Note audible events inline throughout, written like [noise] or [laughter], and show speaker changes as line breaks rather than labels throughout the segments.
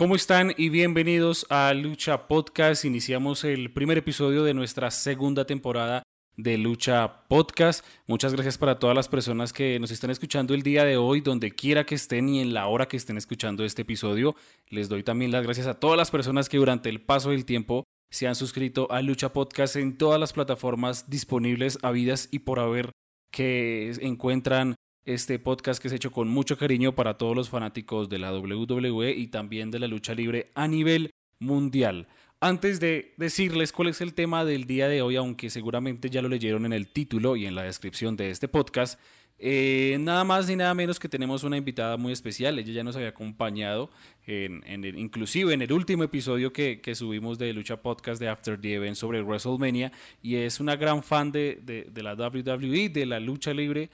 ¿Cómo están y bienvenidos a Lucha Podcast? Iniciamos el primer episodio de nuestra segunda temporada de Lucha Podcast. Muchas gracias para todas las personas que nos están escuchando el día de hoy, donde quiera que estén y en la hora que estén escuchando este episodio. Les doy también las gracias a todas las personas que durante el paso del tiempo se han suscrito a Lucha Podcast en todas las plataformas disponibles, habidas y por haber que encuentran este podcast que es hecho con mucho cariño para todos los fanáticos de la WWE y también de la lucha libre a nivel mundial. Antes de decirles cuál es el tema del día de hoy, aunque seguramente ya lo leyeron en el título y en la descripción de este podcast, eh, nada más ni nada menos que tenemos una invitada muy especial. Ella ya nos había acompañado, en, inclusive en el último episodio que, subimos de Lucha Podcast de After the Event sobre WrestleMania, y es una gran fan de, de la WWE, de la lucha libre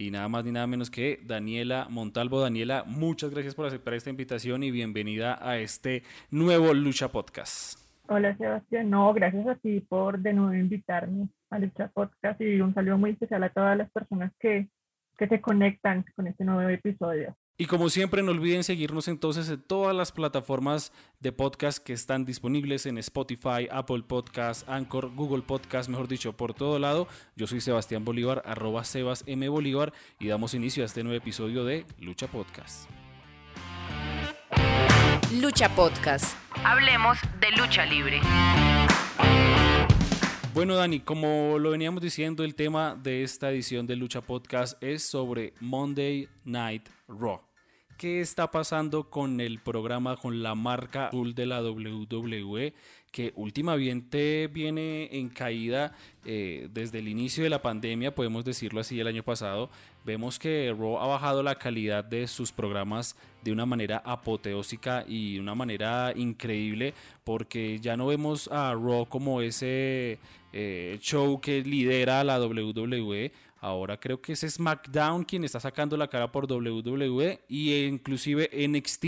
y nada más ni nada menos que Daniela Montalvo. Daniela, muchas gracias por aceptar esta invitación y bienvenida a este nuevo Lucha Podcast.
Hola Sebastián, no, gracias a ti por de nuevo invitarme a Lucha Podcast y un saludo muy especial a todas las personas que, que se conectan con este nuevo episodio.
Y como siempre, no olviden seguirnos entonces en todas las plataformas de podcast que están disponibles en Spotify, Apple Podcast, Anchor, Google Podcast, mejor dicho, por todo lado. Yo soy Sebastián Bolívar, arroba Sebas M. Bolívar, y damos inicio a este nuevo episodio de Lucha Podcast.
Lucha Podcast. Hablemos de lucha libre.
Bueno, Dani, como lo veníamos diciendo, el tema de esta edición de Lucha Podcast es sobre Monday Night Raw qué está pasando con el programa, con la marca azul de la WWE, que últimamente viene en caída eh, desde el inicio de la pandemia, podemos decirlo así, el año pasado. Vemos que Raw ha bajado la calidad de sus programas de una manera apoteósica y de una manera increíble, porque ya no vemos a Raw como ese eh, show que lidera la WWE Ahora creo que es SmackDown quien está sacando la cara por WWE y inclusive NXT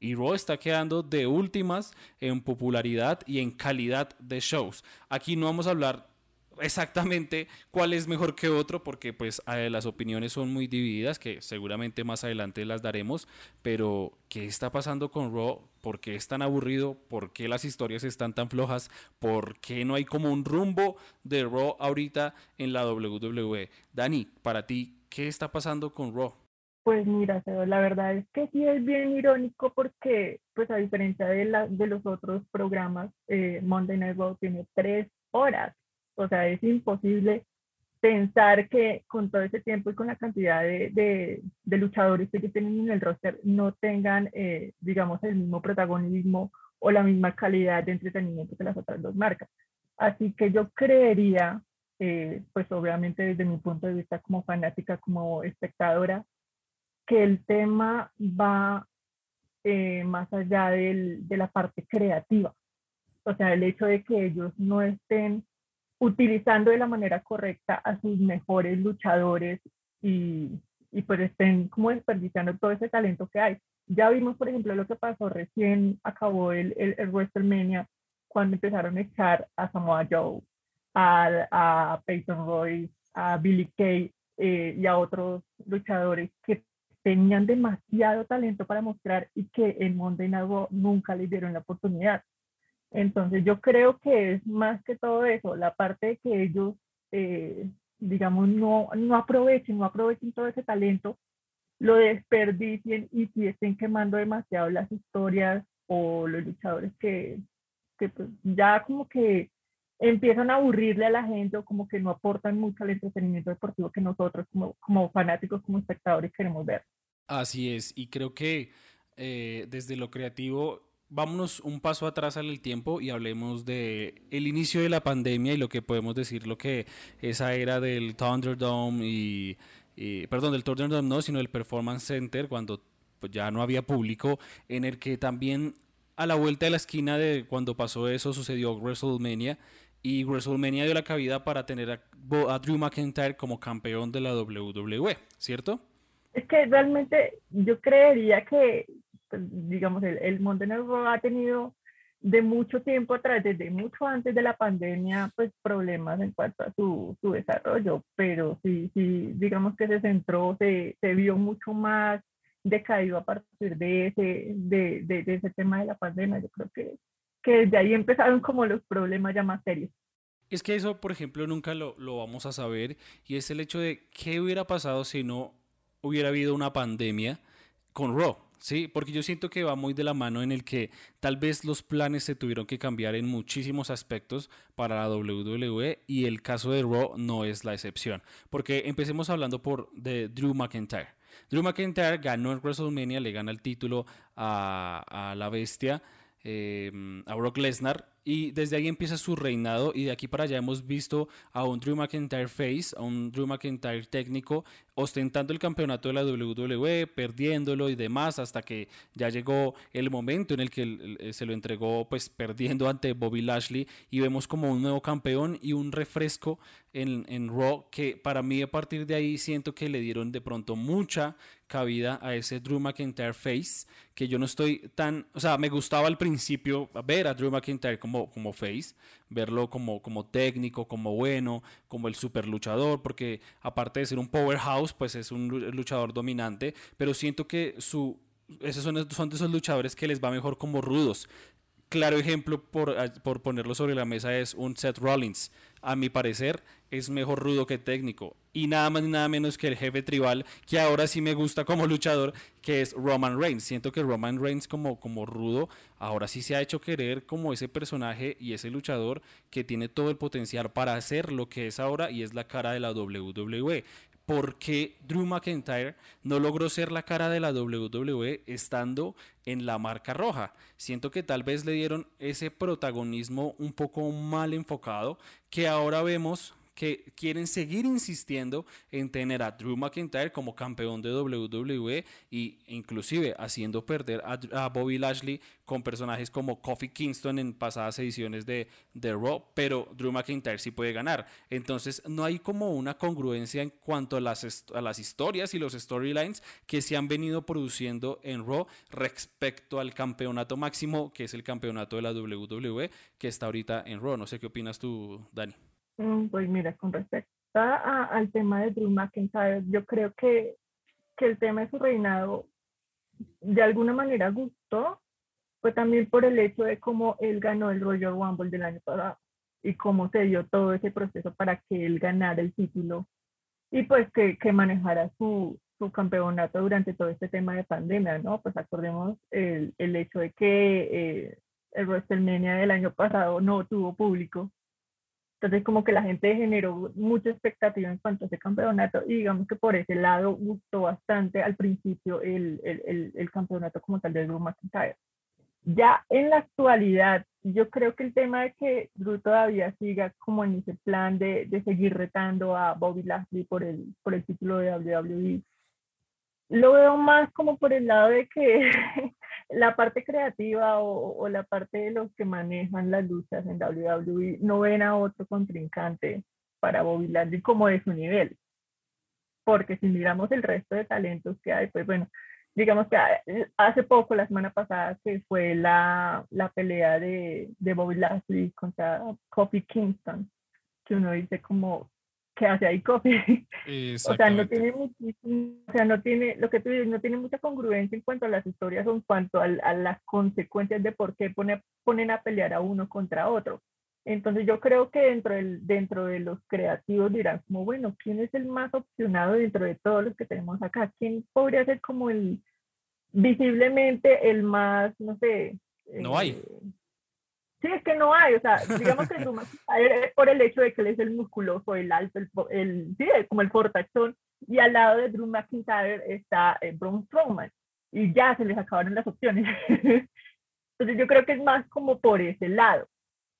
y Raw está quedando de últimas en popularidad y en calidad de shows. Aquí no vamos a hablar exactamente cuál es mejor que otro, porque pues las opiniones son muy divididas, que seguramente más adelante las daremos, pero ¿qué está pasando con Raw? ¿Por qué es tan aburrido? ¿Por qué las historias están tan flojas? ¿Por qué no hay como un rumbo de Raw ahorita en la WWE? Dani, para ti, ¿qué está pasando con Raw?
Pues mira, la verdad es que sí es bien irónico porque, pues a diferencia de, la, de los otros programas, eh, Monday Night Raw tiene tres horas o sea, es imposible pensar que con todo ese tiempo y con la cantidad de, luchadores que tienen en el roster no tengan, eh, digamos, el mismo protagonismo o la misma calidad de entretenimiento que las otras dos marcas. Así que yo creería, eh, pues obviamente desde mi punto de vista como fanática, como espectadora, que el tema va eh, más allá de la parte creativa. O sea, el hecho de que ellos no estén utilizando de la manera correcta a sus mejores luchadores y, y pues estén como desperdiciando todo ese talento que hay. Ya vimos, por ejemplo, lo que pasó recién, acabó el, el, el WrestleMania, cuando empezaron a echar a Samoa Joe, a, a Peyton Royce, a Billy Kay eh, y a otros luchadores que tenían demasiado talento para mostrar y que en Monday Night Raw nunca les dieron la oportunidad. Entonces yo creo que es más que todo eso, la parte de que ellos, eh, digamos, no, no aprovechen, no aprovechen todo ese talento, lo desperdicien y si estén quemando demasiado las historias o los luchadores que, que pues ya como que empiezan a aburrirle a la gente o como que no aportan mucho al entretenimiento deportivo que nosotros como, como fanáticos, como espectadores queremos ver.
Así es, y creo que eh, desde lo creativo vámonos un paso atrás al tiempo y hablemos de el inicio de la pandemia y lo que podemos decir lo que esa era del Thunderdome y, perdón del Thunderdome no sino del Performance Center cuando pues, ya no había público en el que también a la vuelta de la esquina de cuando pasó eso sucedió WrestleMania y WrestleMania dio la cabida para tener a, a Drew McIntyre como campeón de la WWE, ¿cierto?
Es que realmente yo creería que digamos, el, el Montenegro ha tenido de mucho tiempo atrás, desde mucho antes de la pandemia, pues problemas en cuanto a su, su desarrollo, pero sí, sí, digamos que se centró, se, se vio mucho más decaído a partir de ese, de, de, de ese tema de la pandemia. Yo creo que, que desde ahí empezaron como los problemas ya más serios.
Es que eso, por ejemplo, nunca lo, lo, vamos a saber y es el hecho de qué hubiera pasado si no hubiera habido una pandemia con Raw. Sí, porque yo siento que va muy de la mano en el que tal vez los planes se tuvieron que cambiar en muchísimos aspectos para la WWE y el caso de Raw no es la excepción. Porque empecemos hablando por de Drew McIntyre. Drew McIntyre ganó en WrestleMania, le gana el título a, la bestia, eh, a Brock Lesnar y desde ahí empieza su reinado y de aquí para allá hemos visto a un Drew McIntyre face, a un Drew McIntyre técnico, ostentando el campeonato de la WWE, perdiéndolo y demás, hasta que ya llegó el momento en el que se lo entregó pues perdiendo ante Bobby Lashley y vemos como un nuevo campeón y un refresco en, en Raw que para mí a partir de ahí siento que le dieron de pronto mucha cabida a ese Drew McIntyre face, que yo no estoy tan, o sea, me gustaba al principio ver a Drew McIntyre como como, face, verlo como, como técnico, como bueno, como el super luchador, porque aparte de ser un powerhouse, pues es un luchador dominante, pero siento que su, esos son, son de esos luchadores que les va mejor como rudos. Claro ejemplo, por, por ponerlo sobre la mesa, es un Seth Rollins. A mi parecer, es mejor rudo que técnico y nada más ni nada menos que el jefe tribal, que ahora sí me gusta como luchador, que es Roman Reigns. Siento que Roman Reigns como, como rudo, ahora sí se ha hecho querer como ese personaje y ese luchador que tiene todo el potencial para hacer lo que es ahora y es la cara de la WWE. porque Drew McIntyre no logró ser la cara de la WWE estando en la marca roja? Siento que tal vez le dieron ese protagonismo un poco mal enfocado que ahora vemos que quieren seguir insistiendo en tener a Drew McIntyre como campeón de WWE e inclusive haciendo perder a, Bobby Lashley con personajes como Kofi Kingston en pasadas ediciones de, de Raw, pero Drew McIntyre sí puede ganar. Entonces no hay como una congruencia en cuanto a las, a las historias y los storylines que se han venido produciendo en Raw respecto al campeonato máximo, que es el campeonato de la WWE, que está ahorita en Raw. No sé qué opinas tú, Dani.
Mm, pues mira, con respecto al tema de Drew McIntyre, yo creo que, que el tema de su reinado de alguna manera gustó, fue también por el hecho de cómo él ganó el Royal Rumble del año pasado y cómo se dio todo ese proceso para que él ganara el título y pues que, que manejara su, su campeonato durante todo este tema de pandemia, ¿no? Pues acordemos el, el hecho de que eh, el WrestleMania del año pasado no tuvo público entonces como que la gente generó mucha expectativa en cuanto a ese campeonato y digamos que por ese lado gustó bastante al principio el, el, el, campeonato como tal de Drew McIntyre. Ya en la actualidad, yo creo que el tema de que Drew todavía siga como en ese plan de, de seguir retando a Bobby Lashley por el, por el título de WWE, lo veo más como por el lado de que la parte creativa o, la parte de los que manejan las luchas en WWE no ven a otro contrincante para Bobby Lashley como de su nivel. Porque si miramos el resto de talentos que hay, pues bueno, digamos que hace poco, la semana pasada, que fue la, la pelea de, de Bobby Lashley contra Kofi Kingston, que uno dice como, que hace ahí Coffee. o sea, no tiene muchísimo, o sea, no tiene, lo que tú dices, no tiene mucha congruencia en cuanto a las historias o en cuanto a, las consecuencias de por qué pone, ponen a pelear a uno contra otro. Entonces yo creo que dentro, del, dentro de los creativos dirán como, bueno, ¿quién es el más opcionado dentro de todos los que tenemos acá? ¿Quién podría ser como el, visiblemente el más, no sé?
No hay.
Eh, Sí, es que no hay, o sea, digamos que Drew McIntyre es por el hecho de que él es el musculoso, el alto, el, el sí, como el fortachón, y al lado de Drew McIntyre está eh, Braun Strowman, y ya se les acabaron las opciones. [laughs] entonces yo creo que es más como por ese lado.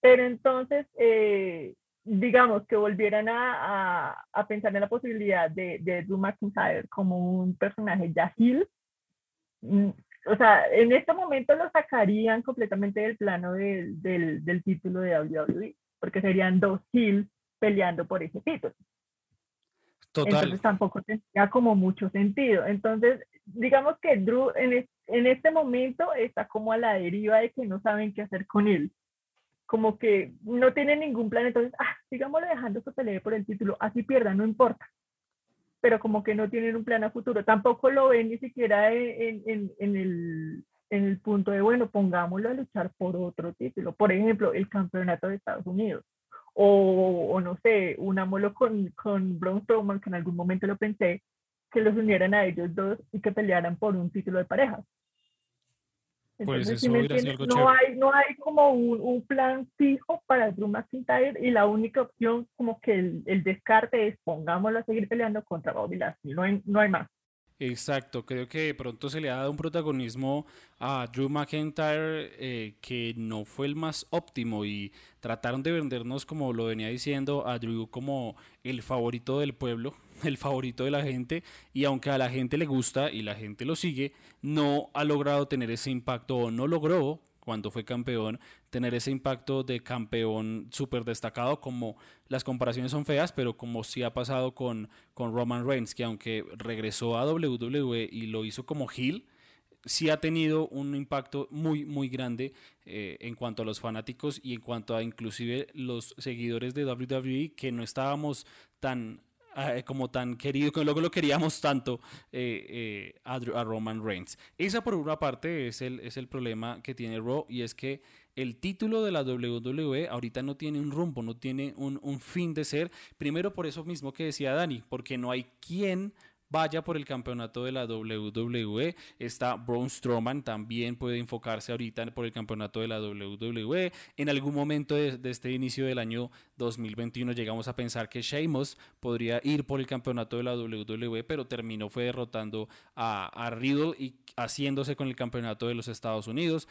Pero entonces, eh, digamos que volvieran a, a, a, pensar en la posibilidad de, de Drew McIntyre como un personaje ya heel, o sea, en este momento lo sacarían completamente del plano del, del, del título de WWE, porque serían dos kills peleando por ese título. Total. Entonces tampoco tendría como mucho sentido. Entonces, digamos que Drew en, en este momento está como a la deriva de que no saben qué hacer con él. Como que no tiene ningún plan, entonces, ah, sigámosle dejando que pelee por el título, así pierda, no importa. Pero como que no tienen un plan a futuro. Tampoco lo ven ni siquiera en, en, en, el, en el punto de, bueno, pongámoslo a luchar por otro título. Por ejemplo, el campeonato de Estados Unidos. O, o no sé, unámoslo con, con Braun Strowman, que en algún momento lo pensé, que los unieran a ellos dos y que pelearan por un título de
pues eso
no hay, no hay como un, un, plan fijo para Drew McIntyre y la única opción como que el, el descarte es pongámoslo a seguir peleando contra Bobby Lashley, no hay, no hay más.
Exacto, creo que de pronto se le ha dado un protagonismo a Drew McIntyre eh, que no fue el más óptimo y trataron de vendernos, como lo venía diciendo, a Drew como el favorito del pueblo, [laughs] el favorito de la gente y aunque a la gente le gusta y la gente lo sigue, no ha logrado tener ese impacto o no logró cuando fue campeón, tener ese impacto de campeón súper destacado, como las comparaciones son feas, pero como sí ha pasado con, con Roman Reigns, que aunque regresó a WWE y lo hizo como heel, sí ha tenido un impacto muy, muy grande eh, en cuanto a los fanáticos y en cuanto a inclusive los seguidores de WWE que no estábamos tan eh, como tan querido, que luego lo queríamos tanto eh, eh, a, Roman Reigns. Esa por una parte es el, es el problema que tiene Raw y es que el título de la WWE ahorita no tiene un rumbo, no tiene un, un fin de ser. Primero por eso mismo que decía Dani, porque no hay quien vaya por el campeonato de la WWE. Está Braun Strowman, también puede enfocarse ahorita por el campeonato de la WWE. En algún momento de, este inicio del año 2021 llegamos a pensar que Sheamus podría ir por el campeonato de la WWE, pero terminó fue derrotando a, a Riddle y haciéndose con el campeonato de los Estados Unidos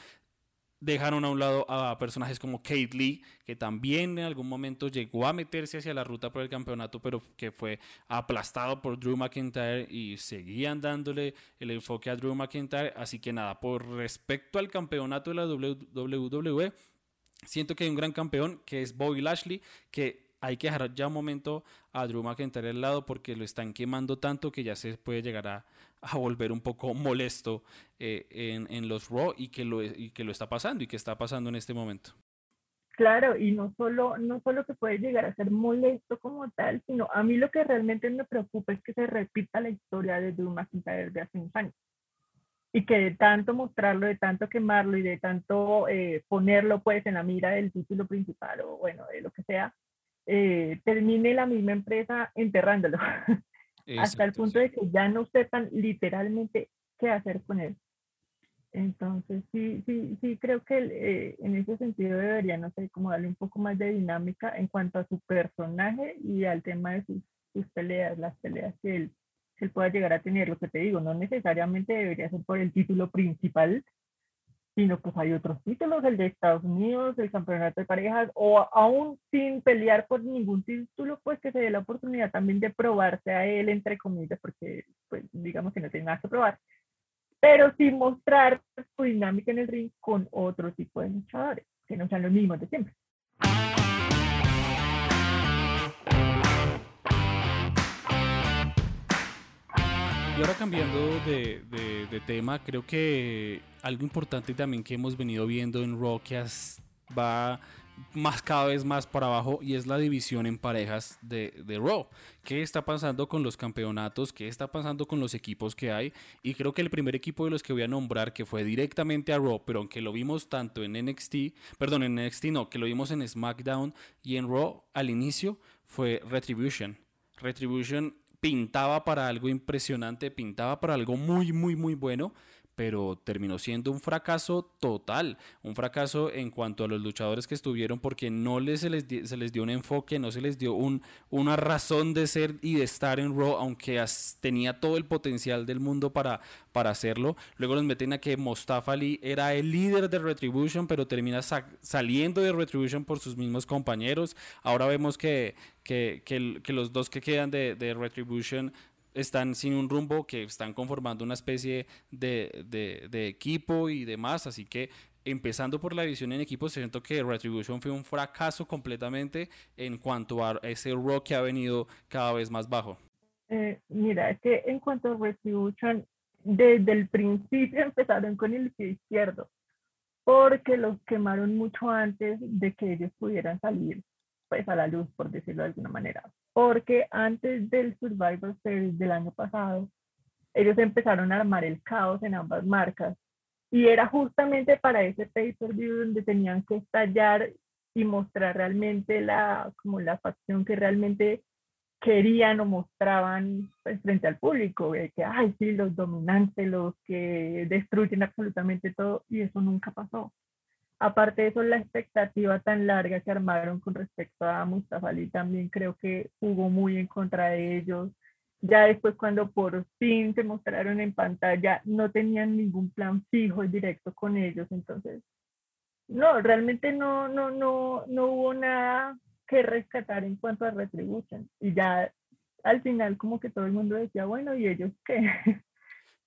dejaron a un lado a personajes como Kate Lee, que también en algún momento llegó a meterse hacia la ruta por el campeonato, pero que fue aplastado por Drew McIntyre y seguían dándole el enfoque a Drew McIntyre. Así que nada, por respecto al campeonato de la WWE, siento que hay un gran campeón que es Bobby Lashley, que hay que dejar ya un momento a Drew McIntyre al lado porque lo están quemando tanto que ya se puede llegar a, a volver un poco molesto eh, en, en, los Raw y que, lo, y que lo está pasando y que está pasando en este momento.
Claro, y no solo, no solo que puede llegar a ser molesto como tal, sino a mí lo que realmente me preocupa es que se repita la historia de Drew McIntyre de hace unos años. Y que de tanto mostrarlo, de tanto quemarlo y de tanto eh, ponerlo pues en la mira del título principal o bueno, de lo que sea, eh, termine la misma empresa enterrándolo. [laughs] hasta el punto de que ya no sepan literalmente qué hacer con él. Entonces, sí, sí, sí, creo que eh, en ese sentido debería, no sé, como darle un poco más de dinámica en cuanto a su personaje y al tema de sus, sus peleas, las peleas que él, que él pueda llegar a tener. Lo que te digo, no necesariamente debería ser por el título principal, sino pues hay otros títulos, el de Estados Unidos, el campeonato de parejas, o aún sin pelear por ningún título, pues que se dé la oportunidad también de probarse a él, entre comillas, porque pues digamos que no tiene nada que probar, pero sin mostrar su dinámica en el ring con otro tipo de luchadores, que no sean los mismos de siempre.
Y ahora cambiando de, de, tema, creo que algo importante también que hemos venido viendo en Raw que va más cada vez más para abajo y es la división en parejas de, de Raw. ¿Qué está pasando con los campeonatos? ¿Qué está pasando con los equipos que hay? Y creo que el primer equipo de los que voy a nombrar que fue directamente a Raw, pero aunque lo vimos tanto en NXT, perdón, en NXT no, que lo vimos en SmackDown y en Raw al inicio fue Retribution. Retribution pintaba para algo impresionante, pintaba para algo muy, muy, muy bueno, pero terminó siendo un fracaso total, un fracaso en cuanto a los luchadores que estuvieron porque no les, se, les, se les dio un enfoque, no se les dio un, una razón de ser y de estar en Raw, aunque tenía todo el potencial del mundo para, para hacerlo. Luego nos meten a que Mustafa Ali era el líder de Retribution, pero termina saliendo de Retribution por sus mismos compañeros. Ahora vemos que, que, que, los dos que quedan de, de Retribution están sin un rumbo, que están conformando una especie de, de, equipo y demás. Así que empezando por la división en equipos, siento que Retribution fue un fracaso completamente en cuanto a ese rock que ha venido cada vez más bajo.
Eh, mira, es que en cuanto a Retribution, desde el principio [laughs] empezaron con el pie izquierdo, porque los quemaron mucho antes de que ellos pudieran salir pues a la luz, por decirlo de alguna manera. Porque antes del Survivor Series del año pasado, ellos empezaron a armar el caos en ambas marcas. Y era justamente para ese pay-per-view donde tenían que estallar y mostrar realmente la, como la facción que realmente querían o mostraban pues, frente al público, de que, ay, sí, los dominantes, los que destruyen absolutamente todo, y eso nunca pasó. Aparte de eso, la expectativa tan larga que armaron con respecto a Mustafa Ali también creo que jugó muy en contra de ellos. Ya después, cuando por fin se mostraron en pantalla, no tenían ningún plan fijo y directo con ellos. Entonces, no, realmente no, no, no, no hubo nada que rescatar en cuanto a Retribution. Y ya al final como que todo el mundo decía, bueno, ¿y ellos qué? [laughs]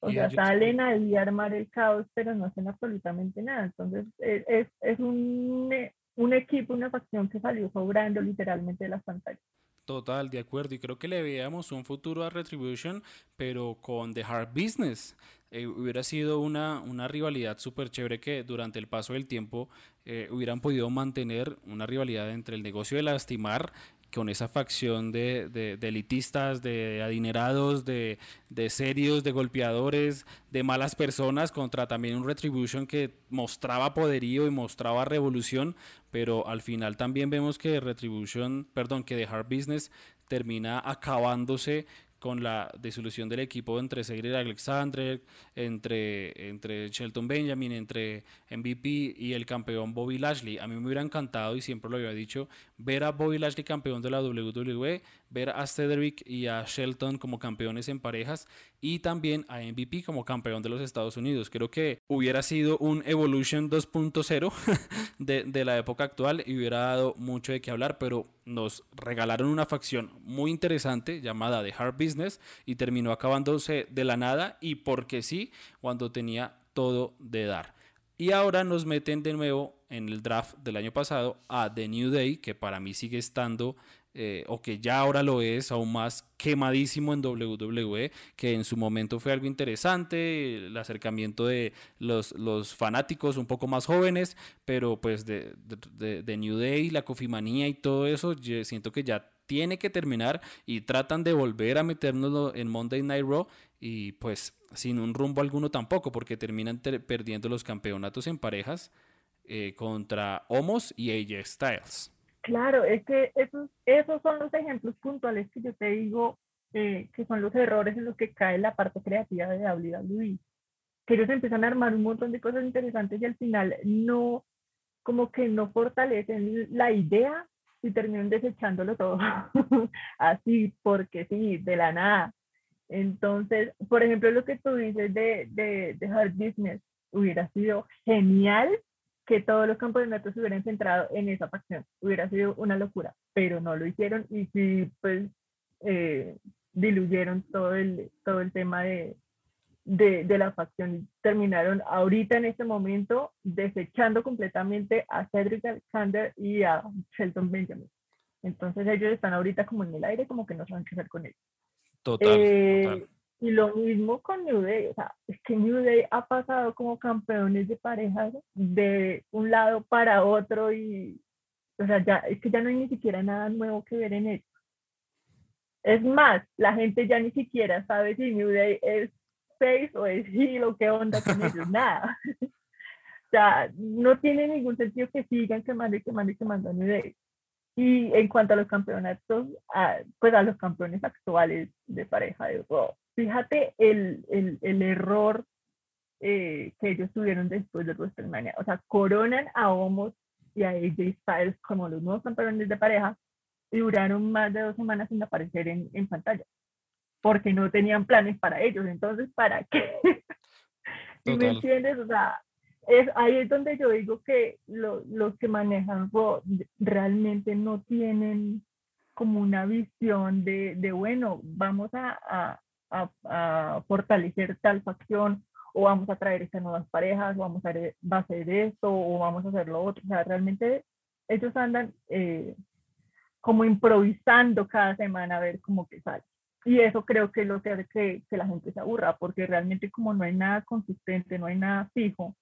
o sea, salen ahí a armar el caos, pero no hacen absolutamente nada. Entonces, e, es, es un, un equipo, una facción que salió sobrando literalmente de las pantallas.
Total, de acuerdo. Y creo que le veíamos un futuro a Retribution, pero con The Hard Business. Eh, hubiera sido una, una rivalidad súper chévere que durante el paso del tiempo eh, hubieran podido mantener una rivalidad entre el negocio de lastimar con esa facción de, de, elitistas, de adinerados, de, de, serios, de golpeadores, de malas personas, contra también un Retribution que mostraba poderío y mostraba revolución, pero al final también vemos que Retribution, perdón, que The Hard Business termina acabándose con la disolución del equipo entre Cedric Alexander, entre, entre Shelton Benjamin, entre MVP y el campeón Bobby Lashley. A mí me hubiera encantado, y siempre lo había dicho, ver a Bobby Lashley campeón de la WWE, ver a Cedric y a Shelton como campeones en parejas y también a MVP como campeón de los Estados Unidos. Creo que hubiera sido un Evolution 2.0 [laughs] de, de la época actual y hubiera dado mucho de qué hablar, pero nos regalaron una facción muy interesante llamada The Hard Business y terminó acabándose de la nada y porque sí, cuando tenía todo de dar. Y ahora nos meten de nuevo en el draft del año pasado a The New Day, que para mí sigue estando eh, o que ya ahora lo es aún más quemadísimo en WWE, que en su momento fue algo interesante, el acercamiento de los, los fanáticos un poco más jóvenes, pero pues de, de, New Day, la cofimanía y todo eso, siento que ya tiene que terminar y tratan de volver a meternos en Monday Night Raw y pues sin un rumbo alguno tampoco, porque terminan perdiendo los campeonatos en parejas eh, contra Homos y AJ Styles.
Claro, es que esos, esos son los ejemplos puntuales que yo te digo eh, que son los errores en los que cae la parte creativa de WWE. Que ellos empiezan a armar un montón de cosas interesantes y al final no, como que no fortalecen la idea y terminan desechándolo todo. [laughs] Así, porque sí, de la nada. Entonces, por ejemplo, lo que tú dices de, de, de Hard Business hubiera sido genial que todos los campeonatos se hubieran centrado en esa facción. Hubiera sido una locura, pero no lo hicieron y sí, pues, eh, diluyeron todo el, todo el tema de, de, de, la facción y terminaron ahorita en este momento desechando completamente a Cedric Alexander y a Shelton Benjamin. Entonces ellos están ahorita como en el aire, como que no saben qué hacer con ellos.
Total, eh, total.
Y lo mismo con New Day, o sea, es que New Day ha pasado como campeones de parejas de un lado para otro y, o sea, ya, es que ya no hay ni siquiera nada nuevo que ver en ellos. Es más, la gente ya ni siquiera sabe si New Day es face o es heel o qué onda con ellos, [laughs] nada. o sea, no tiene ningún sentido que sigan quemando y quemando y quemando a New Day. Y en cuanto a los campeonatos, pues a los campeones actuales de pareja de Raw, fíjate el, el, el error eh, que ellos tuvieron después de WrestleMania. O sea, coronan a Homos y a AJ Styles como los nuevos campeones de pareja y duraron más de dos semanas sin aparecer en, en pantalla porque no tenían planes para ellos. Entonces, ¿para [laughs] qué? ¿Sí me entiendes? O sea, es, ahí es donde yo digo que lo, los que manejan realmente no tienen como una visión de, de bueno, vamos a, a, fortalecer tal facción o vamos a traer estas nuevas parejas o vamos a, hacer esto o vamos a hacer lo otro. O sea, realmente ellos andan eh, como improvisando cada semana a ver cómo que sale. Y eso creo que es lo que hace que, que, la gente se aburra, porque realmente como no hay nada consistente, no hay nada fijo,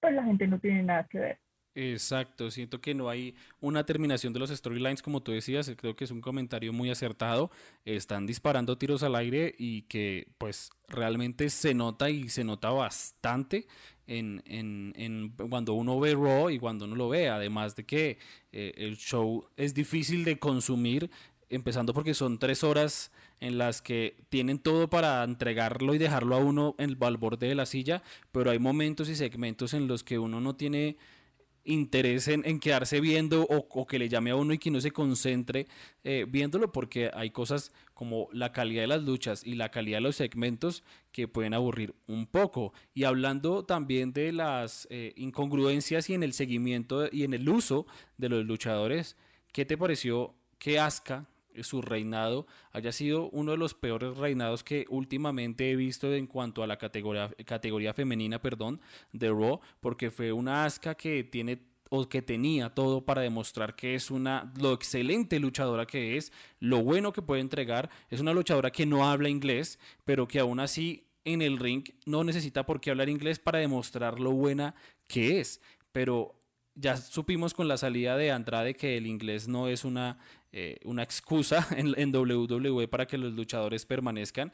pues la gente no tiene nada que ver.
Exacto, siento que no hay una terminación de los storylines como tú decías, creo que es un comentario muy acertado, están disparando tiros al aire y que pues realmente se nota y se nota bastante en, en, en cuando uno ve Raw y cuando uno lo ve, además de que eh, el show es difícil de consumir, empezando porque son tres horas en las que tienen todo para entregarlo y dejarlo a uno en el, al borde de la silla, pero hay momentos y segmentos en los que uno no tiene interés en, quedarse viendo o, que le llame a uno y que no se concentre eh, viéndolo porque hay cosas como la calidad de las luchas y la calidad de los segmentos que pueden aburrir un poco. Y hablando también de las eh, incongruencias y en el seguimiento y en el uso de los luchadores, ¿qué te pareció que Asuka su reinado haya sido uno de los peores reinados que últimamente he visto en cuanto a la categoría, categoría femenina, perdón, de Raw, porque fue una asca que tiene o que tenía todo para demostrar que es una lo excelente luchadora que es, lo bueno que puede entregar, es una luchadora que no habla inglés, pero que aún así en el ring no necesita por qué hablar inglés para demostrar lo buena que es, pero ya supimos con la salida de Andrade que el inglés no es una, eh, una excusa [laughs] en, en, WWE para que los luchadores permanezcan,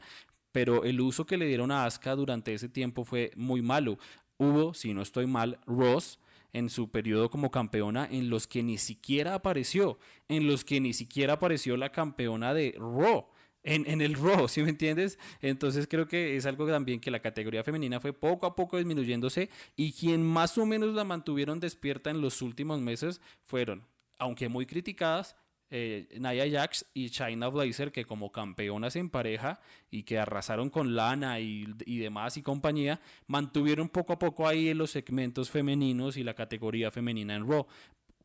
pero el uso que le dieron a Asuka durante ese tiempo fue muy malo. Hubo, si no estoy mal, Ross en su periodo como campeona en los que ni siquiera apareció, en los que ni siquiera apareció la campeona de Raw en, el Raw, ¿sí me entiendes? Entonces creo que es algo también que la categoría femenina fue poco a poco disminuyéndose y quien más o menos la mantuvieron despierta en los últimos meses fueron, aunque muy criticadas, eh, Naya Jax y China Blazer, que como campeonas en pareja y que arrasaron con Lana y, y, demás y compañía, mantuvieron poco a poco ahí los segmentos femeninos y la categoría femenina en Raw,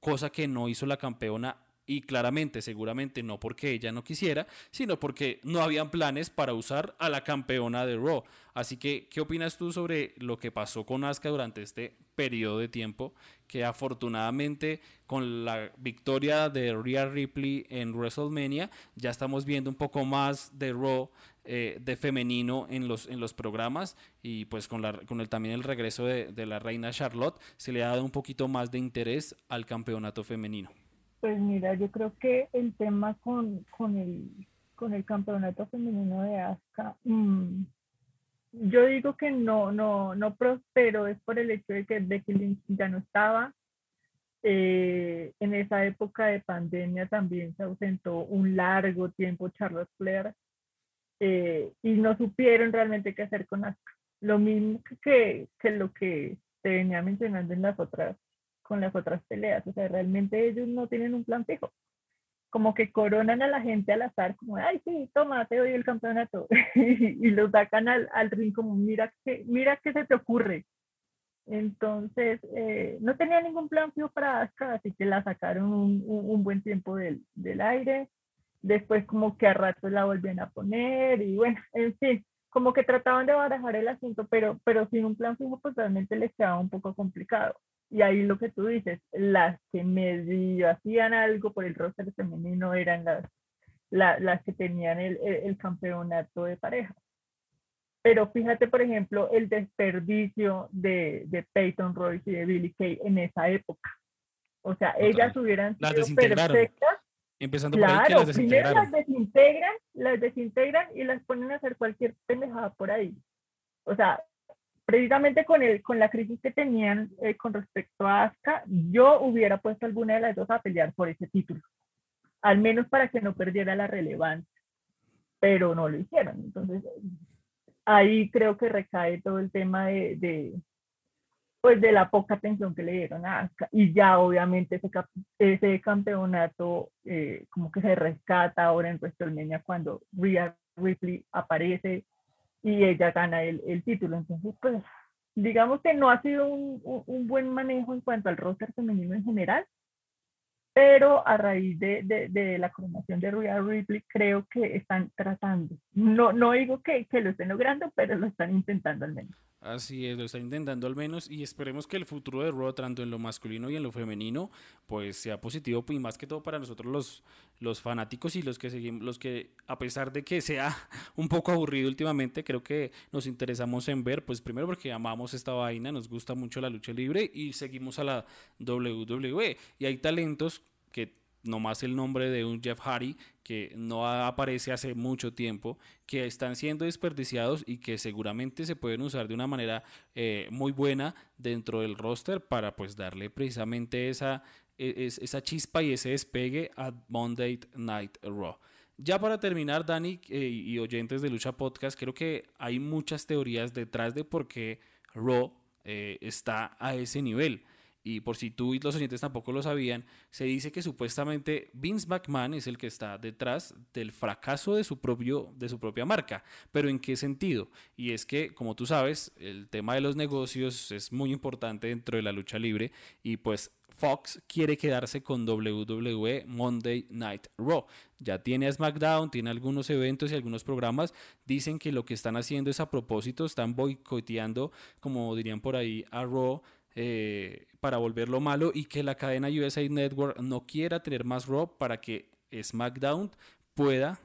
cosa que no hizo la campeona y claramente, seguramente no porque ella no quisiera, sino porque no habían planes para usar a la campeona de Raw. Así que, ¿qué opinas tú sobre lo que pasó con Asuka durante este periodo de tiempo? Que afortunadamente con la victoria de Rhea Ripley en WrestleMania, ya estamos viendo un poco más de Raw eh, de femenino en los, en los programas y pues con, la, con el, también el regreso de, de la reina Charlotte se le ha dado un poquito más de interés al campeonato femenino.
Pues mira, yo creo que el tema con, con, el, con el campeonato femenino de ASCA, mm, yo digo que no, no, no prosperó, es por el hecho de que Becky Lynch ya no estaba. Eh, en esa época de pandemia también se ausentó un largo tiempo Charlotte Flair eh, y no supieron realmente qué hacer con ASCA. Lo mismo que, que lo que te venía mencionando en las otras con las otras peleas. O sea, realmente ellos no tienen un plan fijo. Como que coronan a la gente al azar, como, ay, sí, toma, te doy el campeonato. [laughs] y lo sacan al, al ring como, mira qué, mira qué se te ocurre. Entonces, eh, no tenía ningún plan fijo para Asuka, así que la sacaron un, un, buen tiempo del, del, aire. Después como que a ratos la volvían a poner y bueno, en fin, como que trataban de barajar el asunto, pero, pero sin un plan fijo pues realmente les quedaba un poco complicado. Y ahí lo que tú dices, las que medio hacían algo por el roster femenino eran las, las que tenían el, el, campeonato de pareja. Pero fíjate, por ejemplo, el desperdicio de, de Peyton Royce y de Billy Kay en esa época. O sea, ellas hubieran sido perfectas.
Empezando por ahí
las primero las desintegran, las desintegran y las ponen a hacer cualquier pendejada por ahí. O sea, precisamente con, el, con la crisis que tenían eh, con respecto a Asuka, yo hubiera puesto alguna de las dos a pelear por ese título, al menos para que no perdiera la relevancia, pero no lo hicieron. Entonces, ahí creo que recae todo el tema de, de pues de la poca atención que le dieron a Asuka y ya obviamente ese, ese campeonato eh, como que se rescata ahora en WrestleMania cuando Rhea Ripley aparece y ella gana el, el, título. Entonces, pues, digamos que no ha sido un, un, buen manejo en cuanto al roster femenino en general, pero a raíz de, la coronación de Rhea Ripley creo que están tratando. No, no digo que, que lo estén logrando, pero lo están intentando al menos.
Así es, lo está intentando al menos y esperemos que el futuro de Raw, tanto en lo masculino y en lo femenino, pues sea positivo y más que todo para nosotros los, los fanáticos y los que seguimos, los que a pesar de que sea [laughs] un poco aburrido últimamente, creo que nos interesamos en ver, pues primero porque amamos esta vaina, nos gusta mucho la lucha libre y seguimos a la WWE y hay talentos que nomás el nombre de un Jeff Hardy que no aparece hace mucho tiempo, que están siendo desperdiciados y que seguramente se pueden usar de una manera eh, muy buena dentro del roster para pues darle precisamente esa, e, esa chispa y ese despegue a Monday Night Raw. Ya para terminar, Dani eh, y oyentes de Lucha Podcast, creo que hay muchas teorías detrás de por qué Raw eh, está a ese nivel y por si tú y los oyentes tampoco lo sabían, se dice que supuestamente Vince McMahon es el que está detrás del fracaso de su, propio, de su propia marca. Pero ¿en qué sentido? Y es que, como tú sabes, el tema de los negocios es muy importante dentro de la lucha libre y pues Fox quiere quedarse con WWE Monday Night Raw. Ya tiene a SmackDown, tiene algunos eventos y algunos programas. Dicen que lo que están haciendo es a propósito, están boicoteando, como dirían por ahí, a Raw eh, para volverlo malo y que la cadena USA Network no quiera tener más Raw para que SmackDown pueda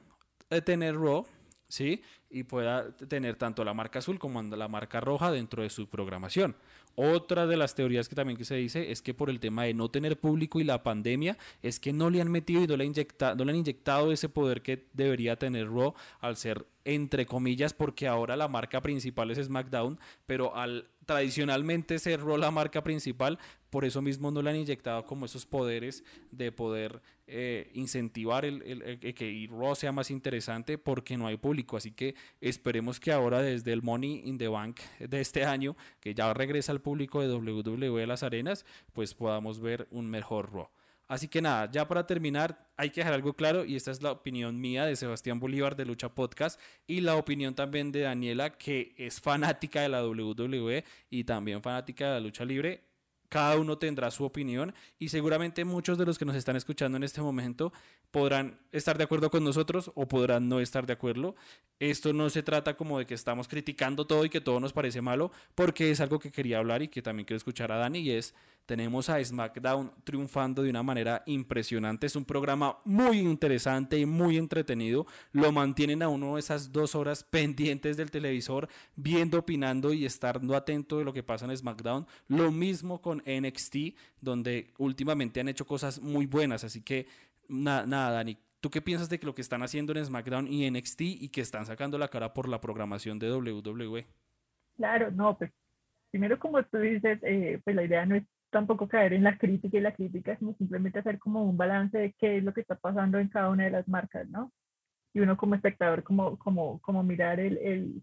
eh, tener Raw, ¿sí? Y pueda tener tanto la marca azul como la marca roja dentro de su programación. Otra de las teorías que también que se dice es que por el tema de no tener público y la pandemia es que no le han metido y no le, no le han inyectado ese poder que debería tener Raw al ser entre comillas porque ahora la marca principal es SmackDown, pero al tradicionalmente ser la marca principal, por eso mismo no le han inyectado como esos poderes de poder eh, incentivar el, que Raw sea más interesante porque no hay público. Así que esperemos que ahora desde el Money in the Bank de este año, que ya regresa al público de WWE las arenas, pues podamos ver un mejor Raw. Así que nada, ya para terminar, hay que dejar algo claro y esta es la opinión mía de Sebastián Bolívar de Lucha Podcast y la opinión también de Daniela que es fanática de la WWE y también fanática de la lucha libre. Cada uno tendrá su opinión y seguramente muchos de los que nos están escuchando en este momento podrán estar de acuerdo con nosotros o podrán no estar de acuerdo. Esto no se trata como de que estamos criticando todo y que todo nos parece malo, porque es algo que quería hablar y que también quiero escuchar a Dani y es tenemos a SmackDown triunfando de una manera impresionante. Es un programa muy interesante y muy entretenido. Lo mantienen a uno esas dos horas pendientes del televisor, viendo, opinando y estando atento de lo que pasa en SmackDown. Lo mismo con NXT, donde últimamente han hecho cosas muy buenas. Así que nada, Dani. ¿Tú qué piensas de que lo que están haciendo en SmackDown y NXT y que están sacando la cara por la programación de WWE?
Claro, no, pues primero como tú dices, eh, pues la idea no es tampoco caer en la crítica y la crítica, sino simplemente hacer como un balance de qué es lo que está pasando en cada una de las marcas, ¿no? Y uno como espectador, como, como, como mirar el, el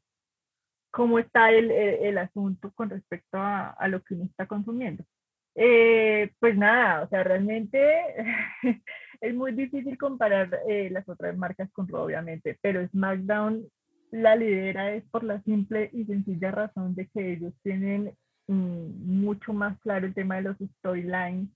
cómo está el, el, asunto con respecto a, a, lo que uno está consumiendo. Eh, pues nada, o sea, realmente [laughs] es muy difícil comparar eh, las otras marcas con Raw, obviamente, pero SmackDown la lidera es por la simple y sencilla razón de que ellos tienen Mm, mucho más claro el tema de los storylines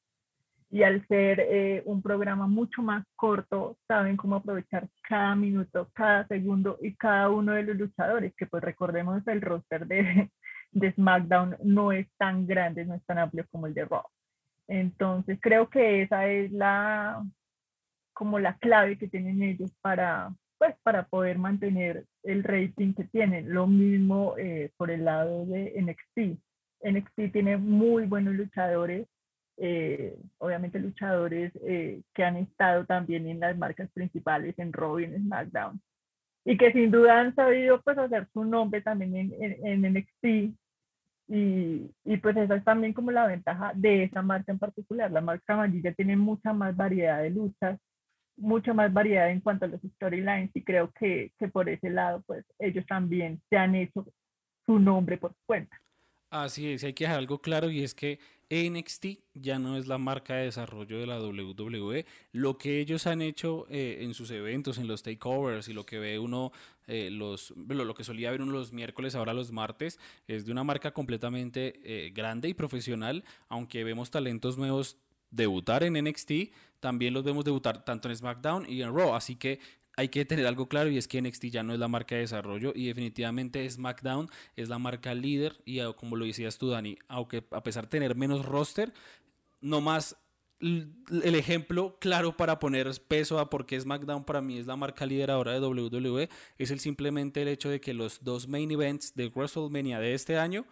y al ser eh, un programa mucho más corto, saben cómo aprovechar cada minuto, cada segundo y cada uno de los luchadores, que pues recordemos el roster de, de SmackDown no es tan grande, no es tan amplio como el de Raw. Entonces creo que esa es la como la clave que tienen ellos para pues para poder mantener el rating que tienen. Lo mismo eh, por el lado de NXT. NXT tiene muy buenos luchadores, eh, obviamente luchadores eh, que han estado también en las marcas principales, en Raw y en SmackDown, y que sin duda han sabido pues hacer su nombre también en, en, NXT, y, y, pues esa es también como la ventaja de esa marca en particular. La marca amarilla tiene mucha más variedad de luchas, mucha más variedad en cuanto a los storylines y creo que, por ese lado pues ellos también se han hecho su nombre por cuenta.
Así es, hay que dejar algo claro y es que NXT ya no es la marca de desarrollo de la WWE. Lo que ellos han hecho eh, en sus eventos, en los takeovers y lo que ve uno, eh, los, lo, que solía ver uno los miércoles, ahora los martes, es de una marca completamente eh, grande y profesional, aunque vemos talentos nuevos debutar en NXT, también los vemos debutar tanto en SmackDown y en Raw. Así que hay que tener algo claro y es que NXT ya no es la marca de desarrollo y definitivamente SmackDown es la marca líder y ah, como lo decías tú Dani, aunque a pesar de tener menos roster, no más el ejemplo claro para poner peso a por qué SmackDown para mí es la marca líder ahora de WWE es el simplemente el hecho de que los dos main events de WrestleMania de este año,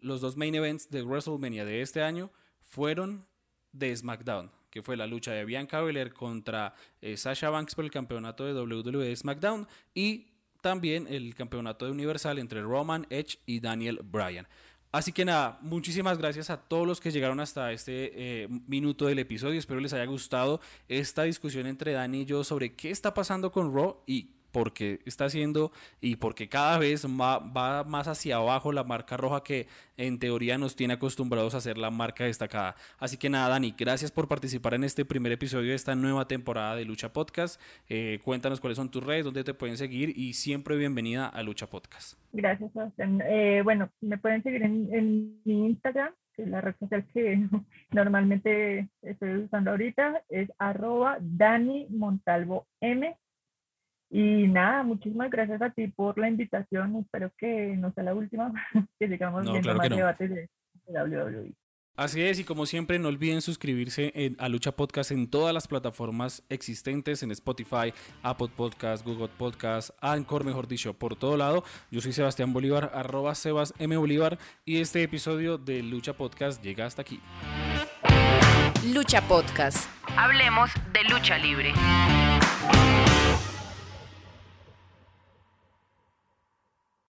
los dos main events de WrestleMania de este año fueron de SmackDown, que fue la lucha de Bianca Belair contra eh, Sasha Banks por el campeonato de WWE SmackDown y también el campeonato de Universal entre Roman, Edge y Daniel Bryan. Así que nada, muchísimas gracias a todos los que llegaron hasta este eh, minuto del episodio. Espero les haya gustado esta discusión entre Dani y yo sobre qué está pasando con Raw y porque está haciendo y porque cada vez va, más hacia abajo la marca roja que en teoría nos tiene acostumbrados a ser la marca destacada. Así que nada, Dani, gracias por participar en este primer episodio de esta nueva temporada de Lucha Podcast. Eh, cuéntanos cuáles son tus redes, dónde te pueden seguir y siempre bienvenida a Lucha Podcast.
Gracias. Eh, bueno, me pueden seguir en, mi Instagram, que es la red social que [laughs] normalmente estoy usando ahorita, es arroba Dani Montalvo M y nada, muchísimas gracias a ti por la invitación. Espero que no sea la última, [laughs] que sigamos viendo más debates de, WWE.
Así es, y como siempre, no olviden suscribirse a Lucha Podcast en todas las plataformas existentes, en Spotify, Apple Podcast, Google Podcast, Anchor, mejor dicho, por todo lado. Yo soy Sebastián Bolívar, arroba Sebas M. Bolívar, y este episodio de Lucha Podcast llega hasta aquí.
Lucha Podcast. Hablemos de lucha libre.